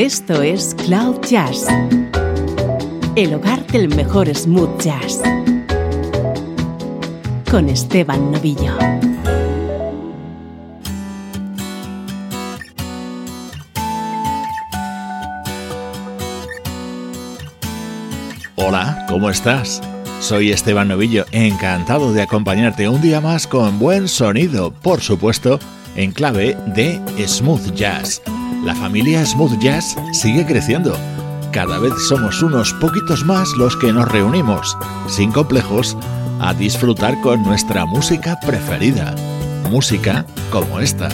Esto es Cloud Jazz, el hogar del mejor smooth jazz, con Esteban Novillo. Hola, ¿cómo estás? Soy Esteban Novillo, encantado de acompañarte un día más con buen sonido, por supuesto, en clave de smooth jazz. La familia smooth jazz sigue creciendo. Cada vez somos unos poquitos más los que nos reunimos, sin complejos, a disfrutar con nuestra música preferida. Música como esta.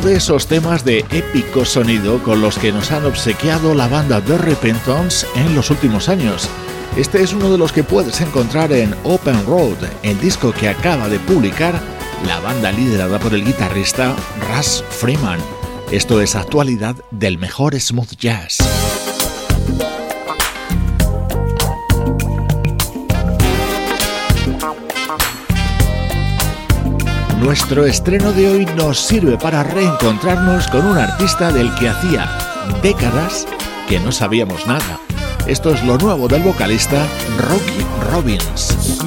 De esos temas de épico sonido con los que nos han obsequiado la banda The Repentance en los últimos años. Este es uno de los que puedes encontrar en Open Road, el disco que acaba de publicar la banda liderada por el guitarrista Russ Freeman. Esto es actualidad del mejor smooth jazz. Nuestro estreno de hoy nos sirve para reencontrarnos con un artista del que hacía décadas que no sabíamos nada. Esto es lo nuevo del vocalista Rocky Robbins.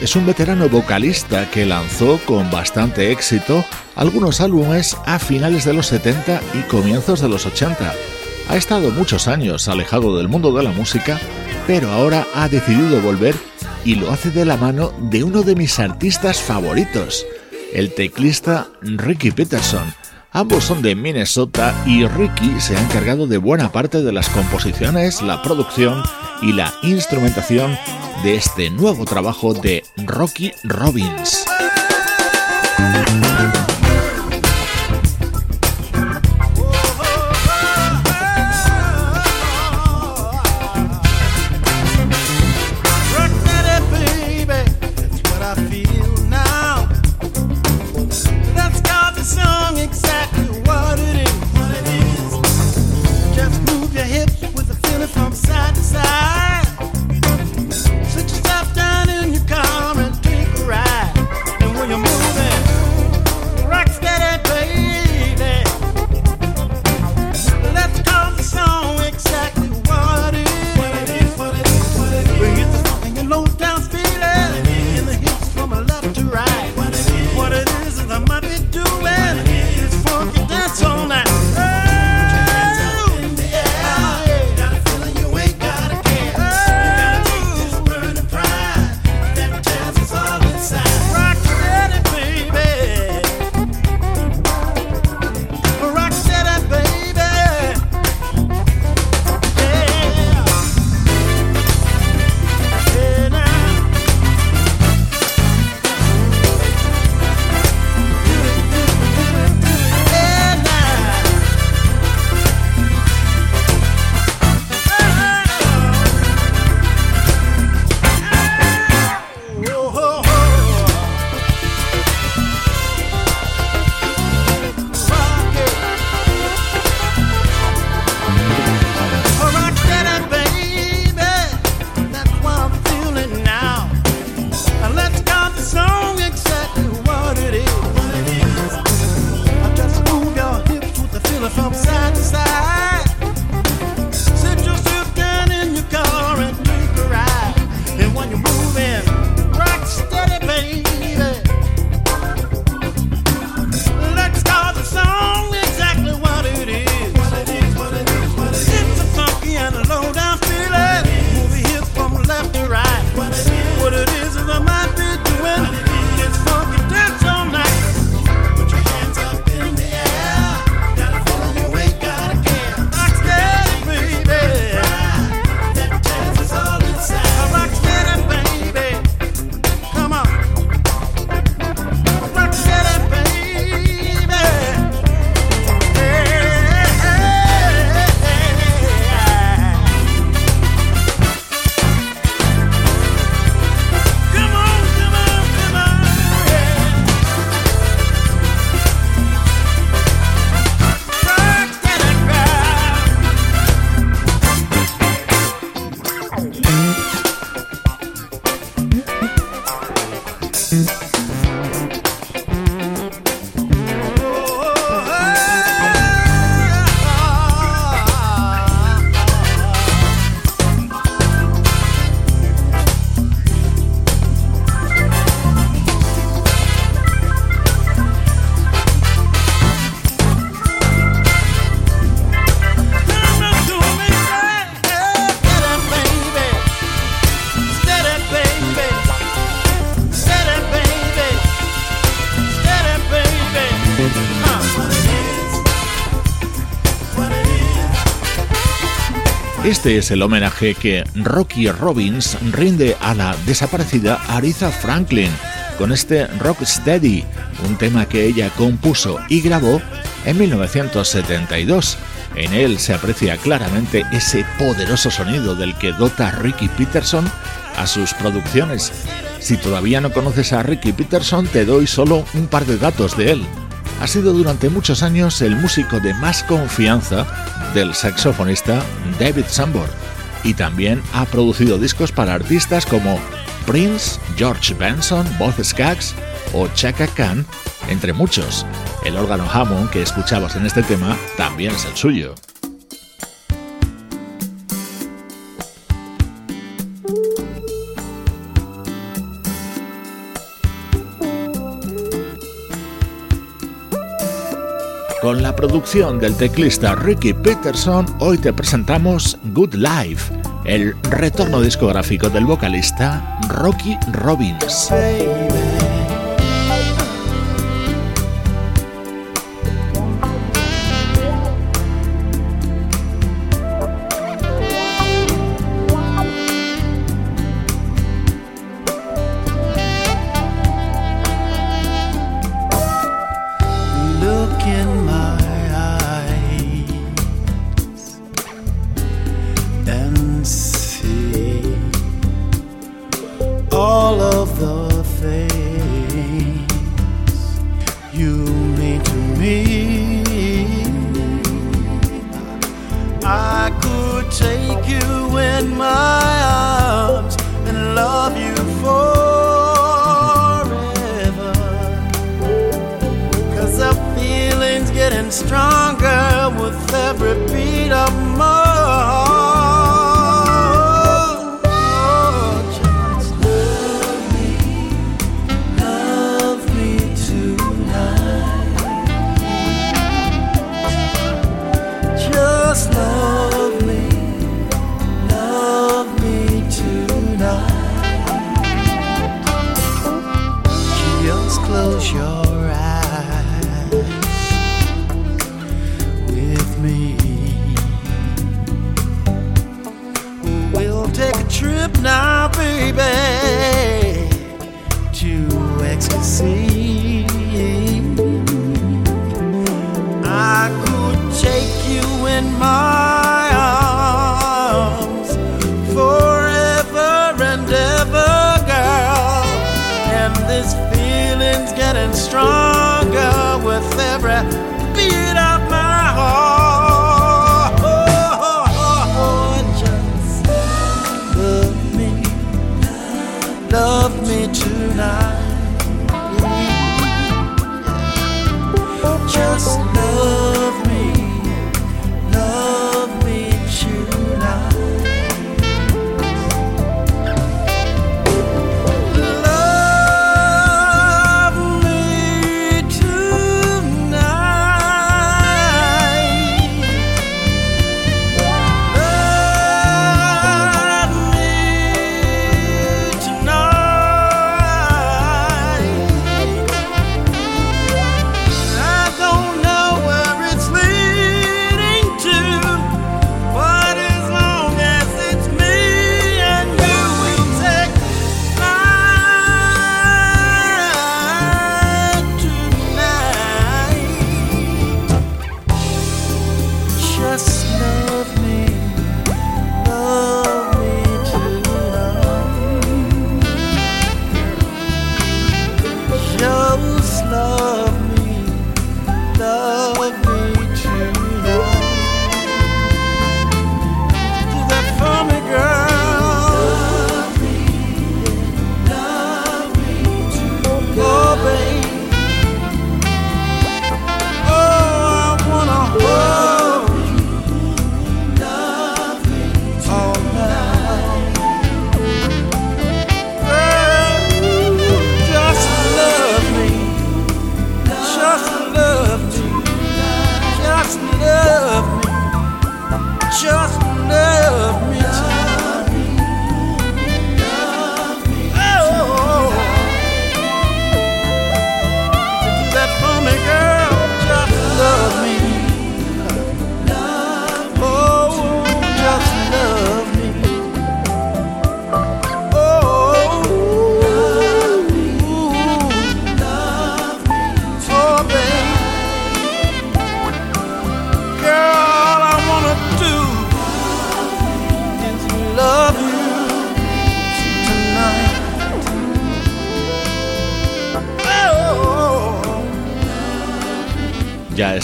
Es un veterano vocalista que lanzó con bastante éxito algunos álbumes a finales de los 70 y comienzos de los 80. Ha estado muchos años alejado del mundo de la música, pero ahora ha decidido volver y lo hace de la mano de uno de mis artistas favoritos, el teclista Ricky Peterson. Ambos son de Minnesota y Ricky se ha encargado de buena parte de las composiciones, la producción y la instrumentación de este nuevo trabajo de Rocky Robbins. Este es el homenaje que Rocky Robbins rinde a la desaparecida Aretha Franklin con este Rock Steady, un tema que ella compuso y grabó en 1972. En él se aprecia claramente ese poderoso sonido del que dota Ricky Peterson a sus producciones. Si todavía no conoces a Ricky Peterson, te doy solo un par de datos de él. Ha sido durante muchos años el músico de más confianza del saxofonista David Sambor y también ha producido discos para artistas como Prince, George Benson, Bob Skaggs o Chaka Khan, entre muchos. El órgano Hammond que escuchabas en este tema también es el suyo. Con la producción del teclista Ricky Peterson, hoy te presentamos Good Life, el retorno discográfico del vocalista Rocky Robbins.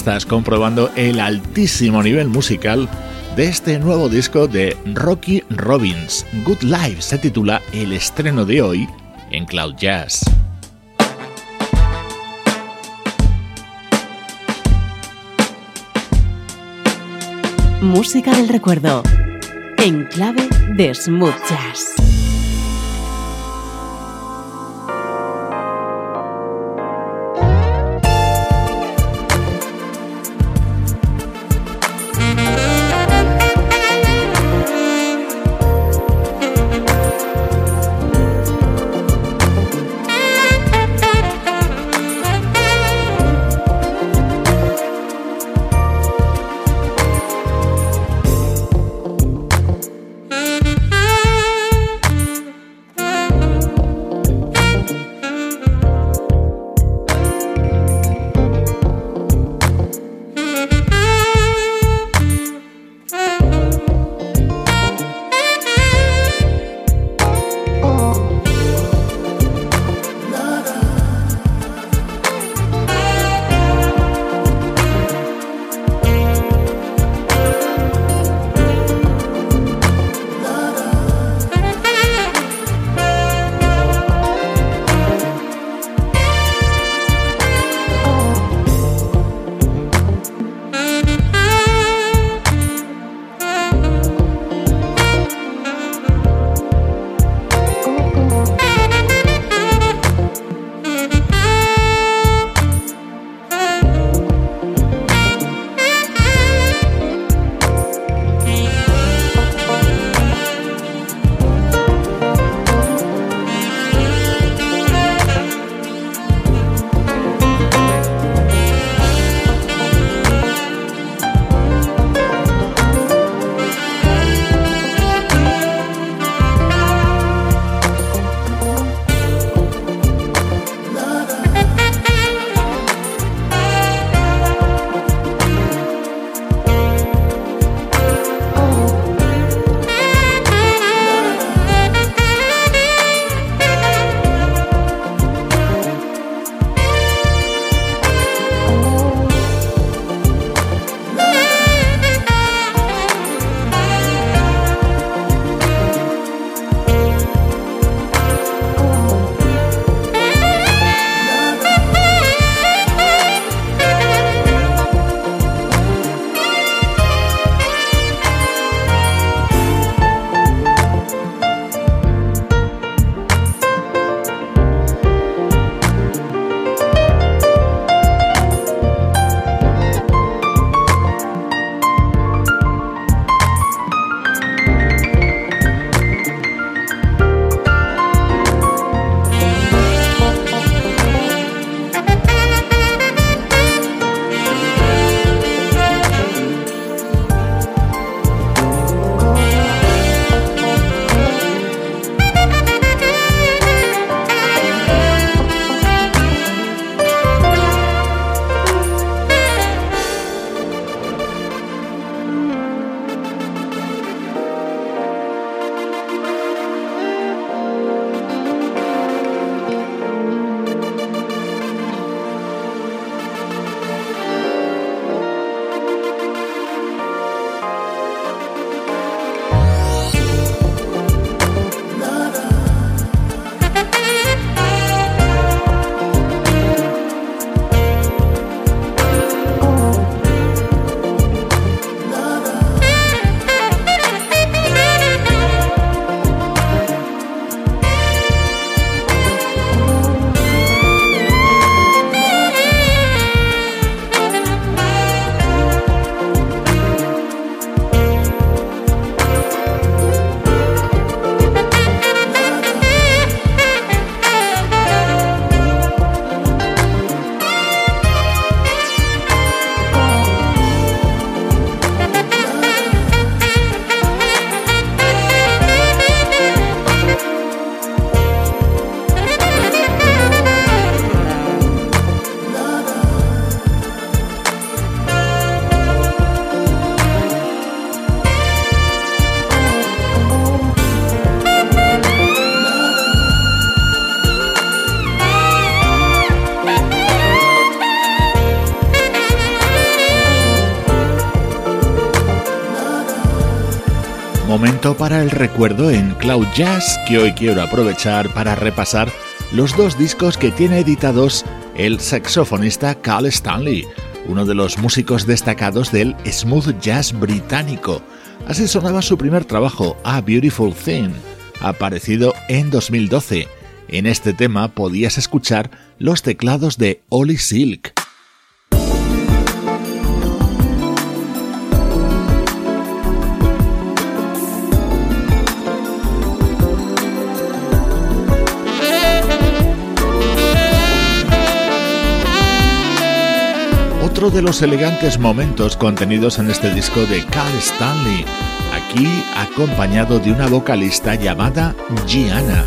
Estás comprobando el altísimo nivel musical de este nuevo disco de Rocky Robbins. Good Life se titula el estreno de hoy en Cloud Jazz. Música del recuerdo en clave de smooth jazz. Para el recuerdo en Cloud Jazz que hoy quiero aprovechar para repasar los dos discos que tiene editados el saxofonista Carl Stanley, uno de los músicos destacados del smooth jazz británico. Así sonaba su primer trabajo, A Beautiful Thing, aparecido en 2012. En este tema podías escuchar los teclados de Ollie Silk. Otro de los elegantes momentos contenidos en este disco de Carl Stanley, aquí acompañado de una vocalista llamada Gianna.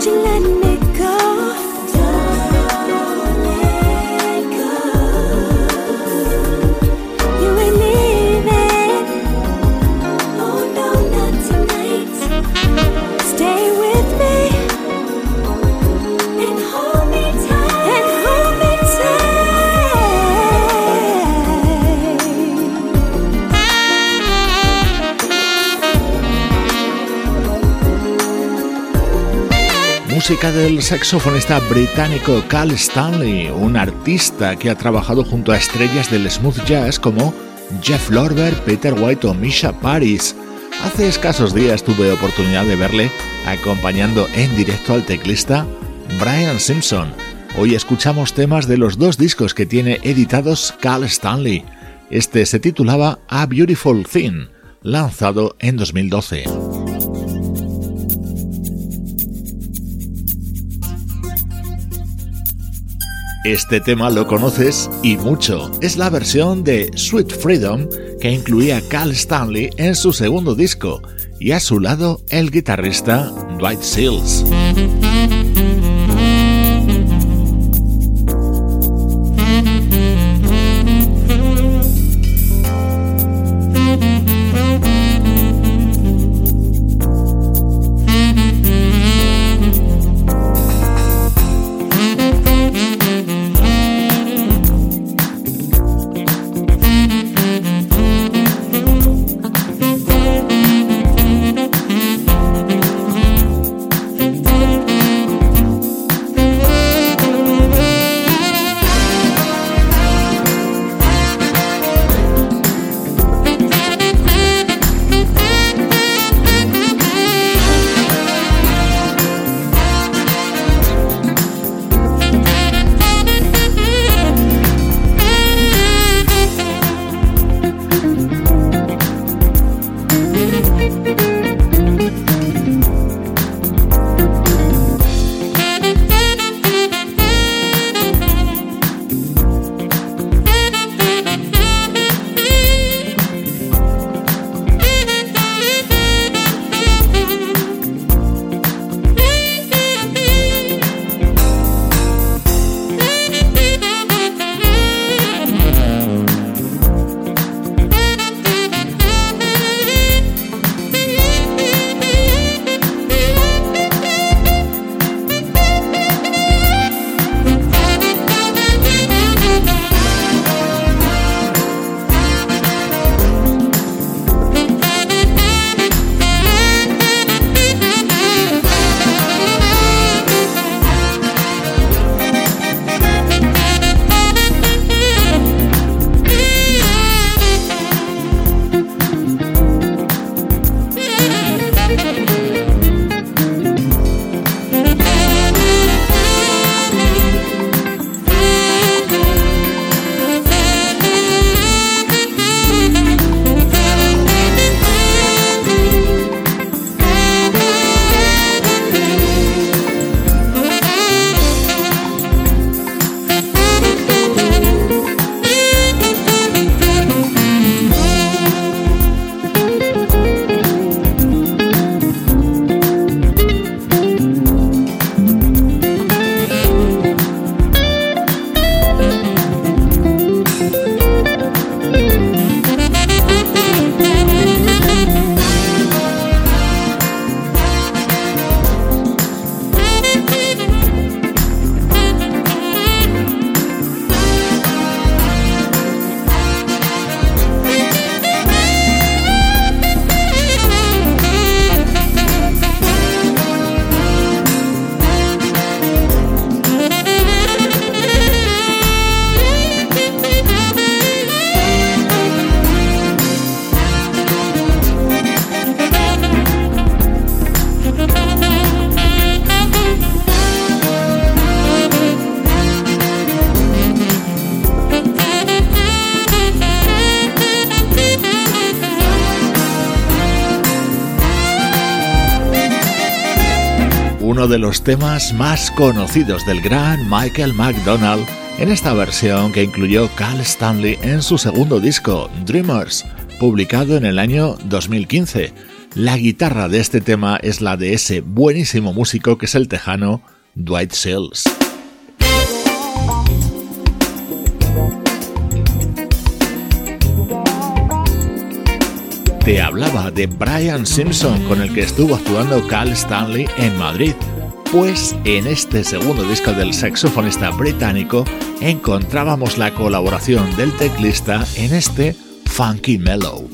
Chỉ lên mình del saxofonista británico Cal Stanley, un artista que ha trabajado junto a estrellas del smooth jazz como Jeff Lorber, Peter White o Misha Paris. Hace escasos días tuve oportunidad de verle acompañando en directo al teclista Brian Simpson. Hoy escuchamos temas de los dos discos que tiene editados Cal Stanley. Este se titulaba A Beautiful Thing, lanzado en 2012. Este tema lo conoces y mucho. Es la versión de Sweet Freedom que incluía Cal Stanley en su segundo disco y a su lado el guitarrista Dwight Seals. Temas más conocidos del gran Michael McDonald en esta versión que incluyó Cal Stanley en su segundo disco, Dreamers, publicado en el año 2015. La guitarra de este tema es la de ese buenísimo músico que es el tejano Dwight Sills. Te hablaba de Brian Simpson con el que estuvo actuando Cal Stanley en Madrid pues en este segundo disco del saxofonista británico encontrábamos la colaboración del teclista en este Funky Mellow.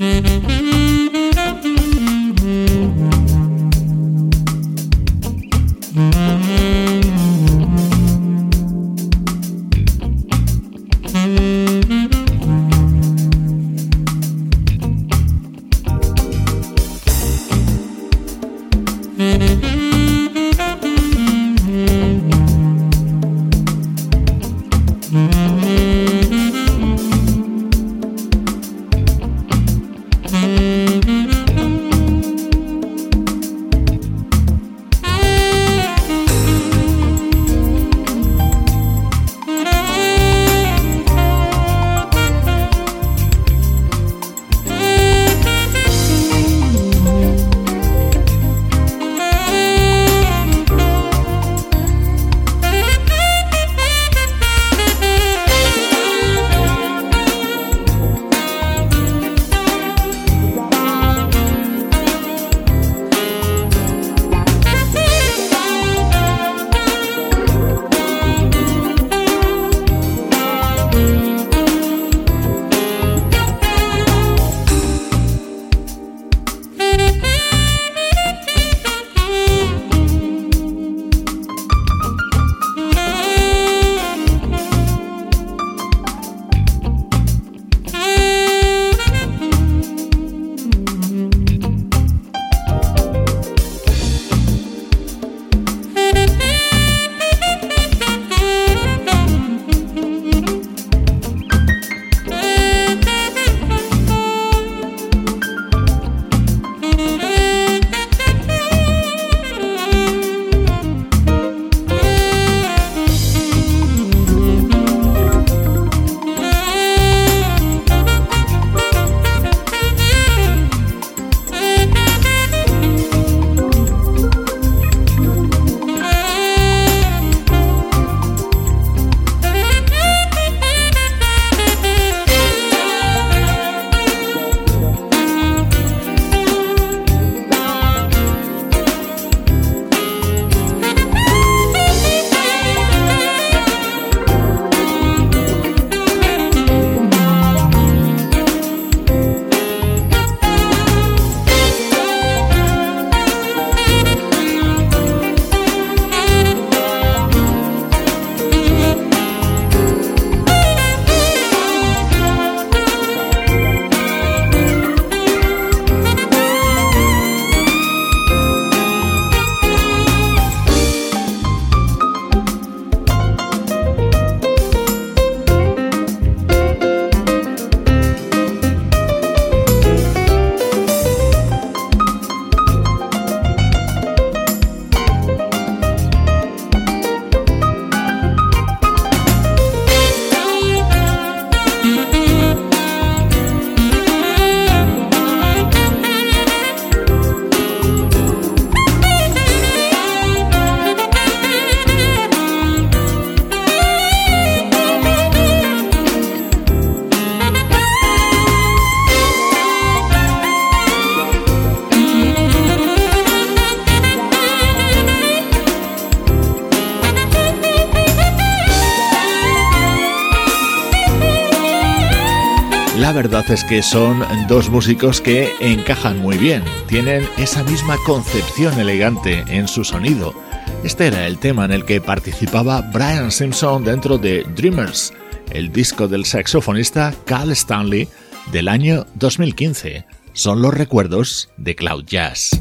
La verdad es que son dos músicos que encajan muy bien, tienen esa misma concepción elegante en su sonido. Este era el tema en el que participaba Brian Simpson dentro de Dreamers, el disco del saxofonista Carl Stanley del año 2015. Son los recuerdos de Cloud Jazz.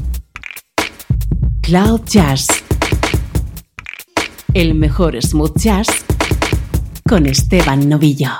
Cloud Jazz. El mejor smooth jazz con Esteban Novillo.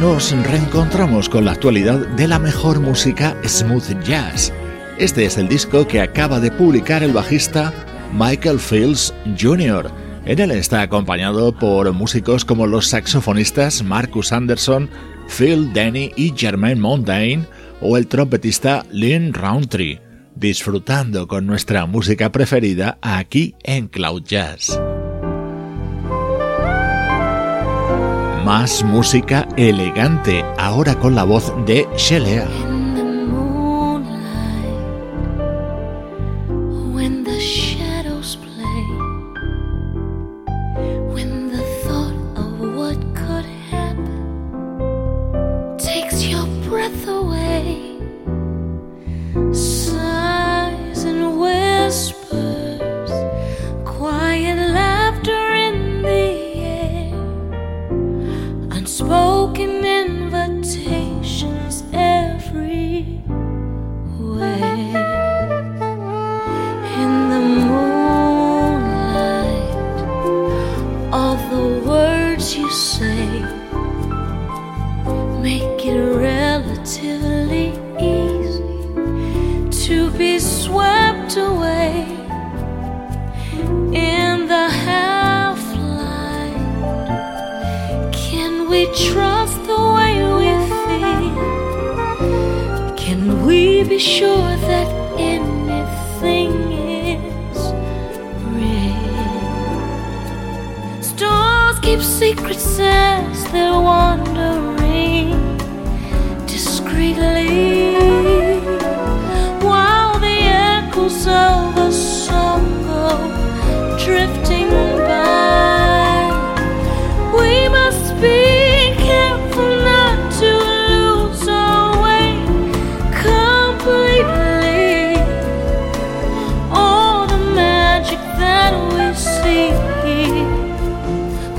Nos reencontramos con la actualidad de la mejor música smooth jazz. Este es el disco que acaba de publicar el bajista Michael Fields Jr. En él está acompañado por músicos como los saxofonistas Marcus Anderson, Phil Denny y Jermaine Mondain o el trompetista Lynn Roundtree, disfrutando con nuestra música preferida aquí en Cloud Jazz. Más música elegante, ahora con la voz de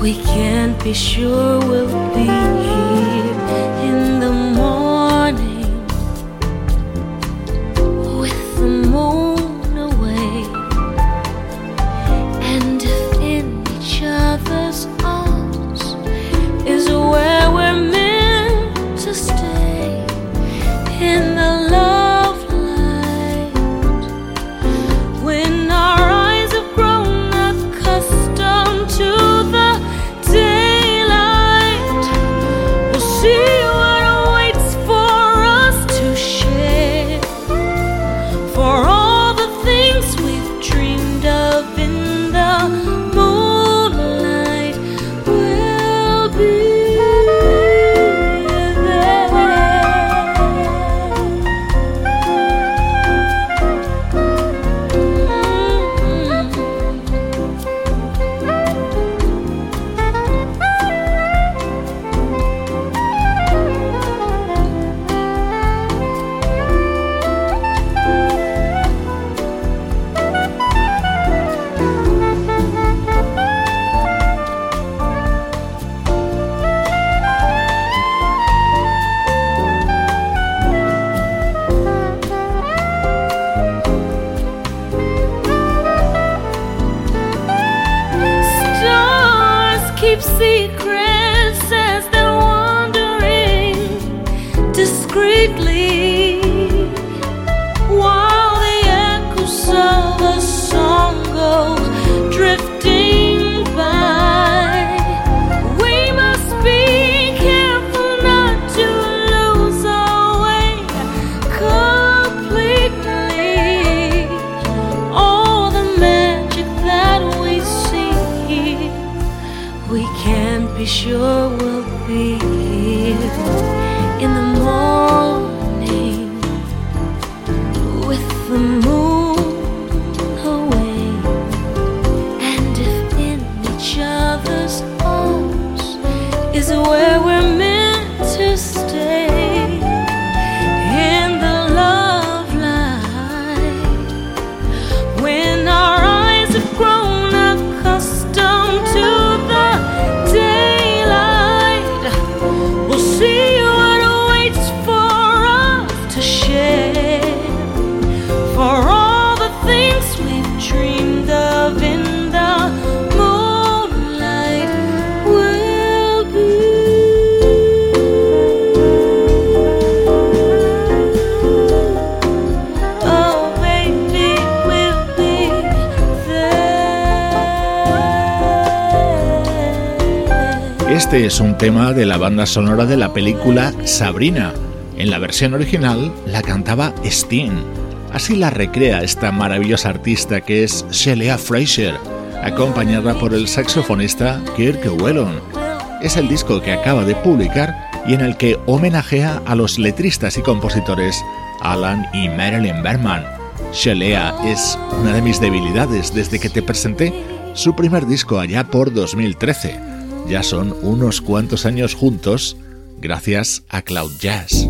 Shelley. be sure we'll be here tema de la banda sonora de la película Sabrina. En la versión original la cantaba Steen. Así la recrea esta maravillosa artista que es Shelia Fraser, acompañada por el saxofonista Kirk Whelan. Es el disco que acaba de publicar y en el que homenajea a los letristas y compositores Alan y Marilyn Berman. Shelia es una de mis debilidades desde que te presenté su primer disco allá por 2013. Ya son unos cuantos años juntos gracias a Cloud Jazz.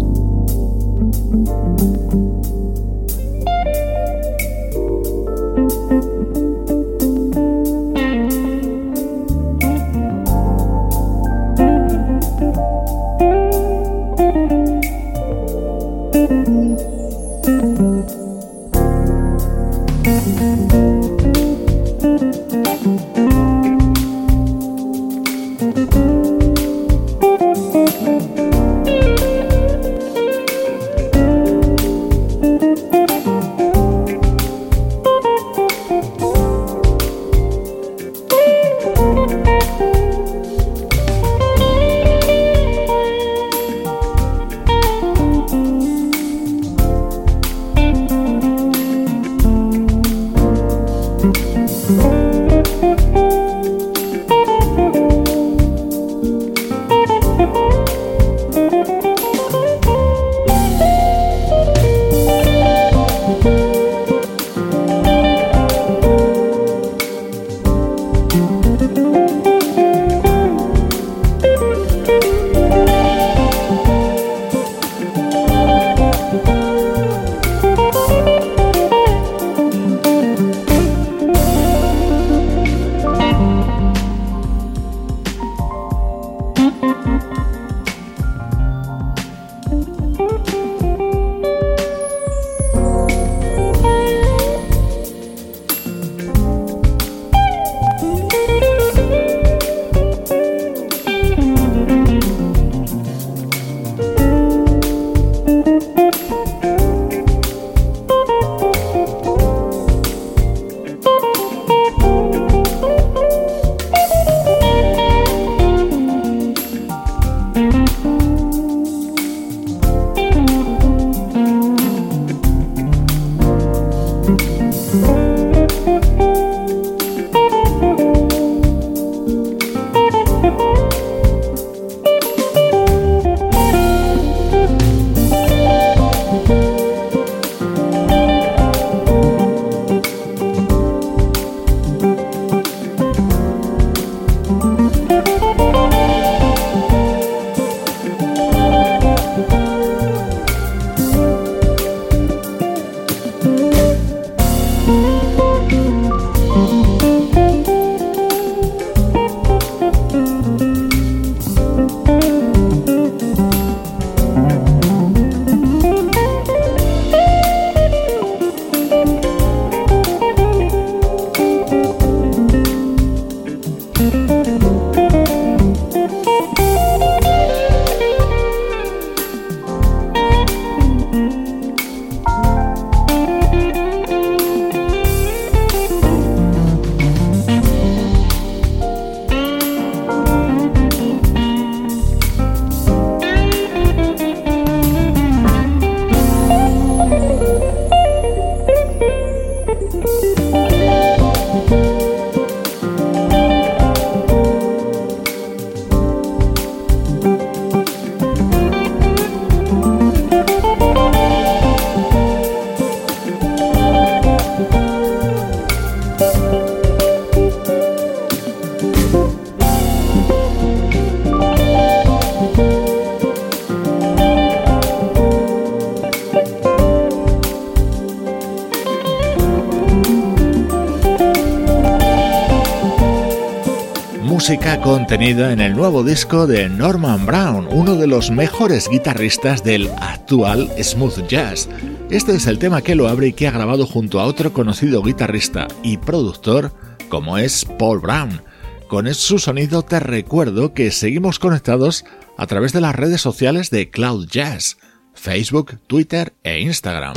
Contenida en el nuevo disco de Norman Brown, uno de los mejores guitarristas del actual smooth jazz. Este es el tema que lo abre y que ha grabado junto a otro conocido guitarrista y productor como es Paul Brown. Con su sonido te recuerdo que seguimos conectados a través de las redes sociales de Cloud Jazz, Facebook, Twitter e Instagram.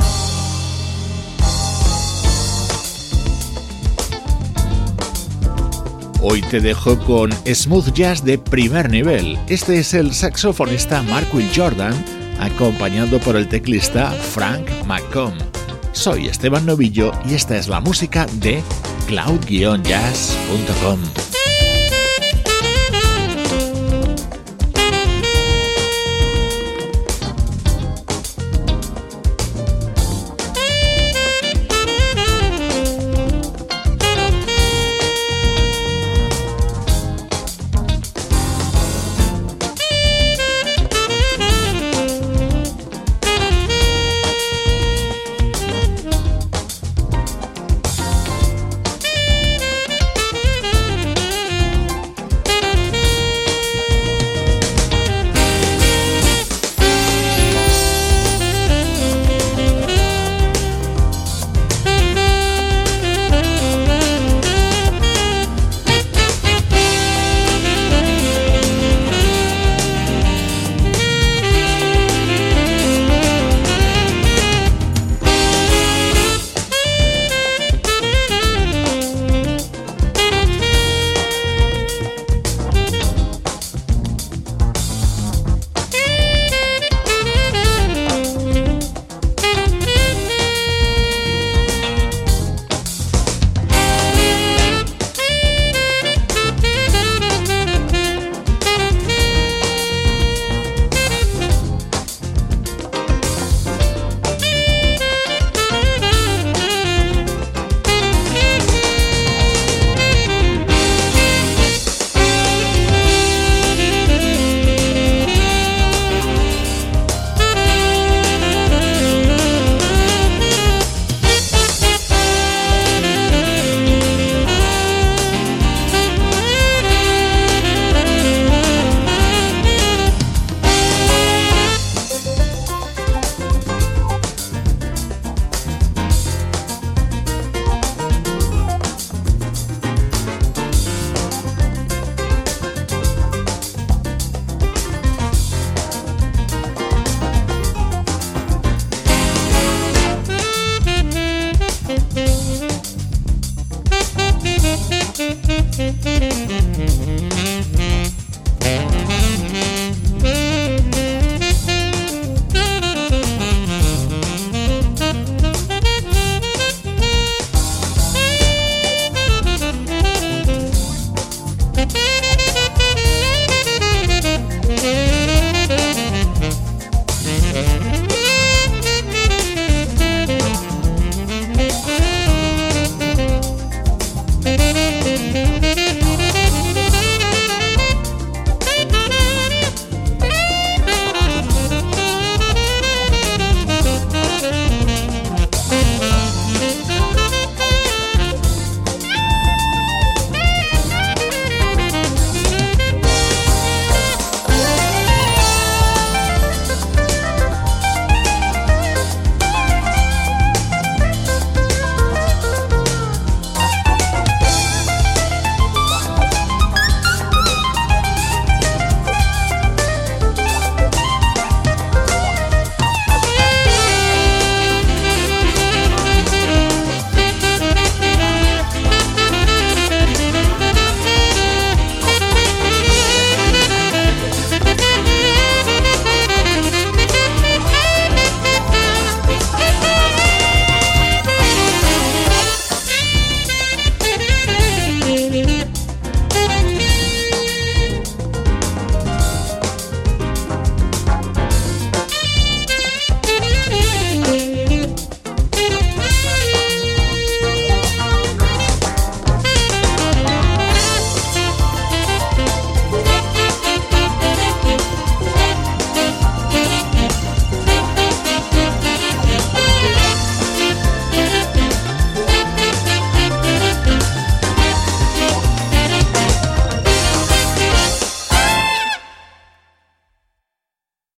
Hoy te dejo con smooth jazz de primer nivel. Este es el saxofonista Mark Will Jordan, acompañado por el teclista Frank McComb. Soy Esteban Novillo y esta es la música de cloud-jazz.com.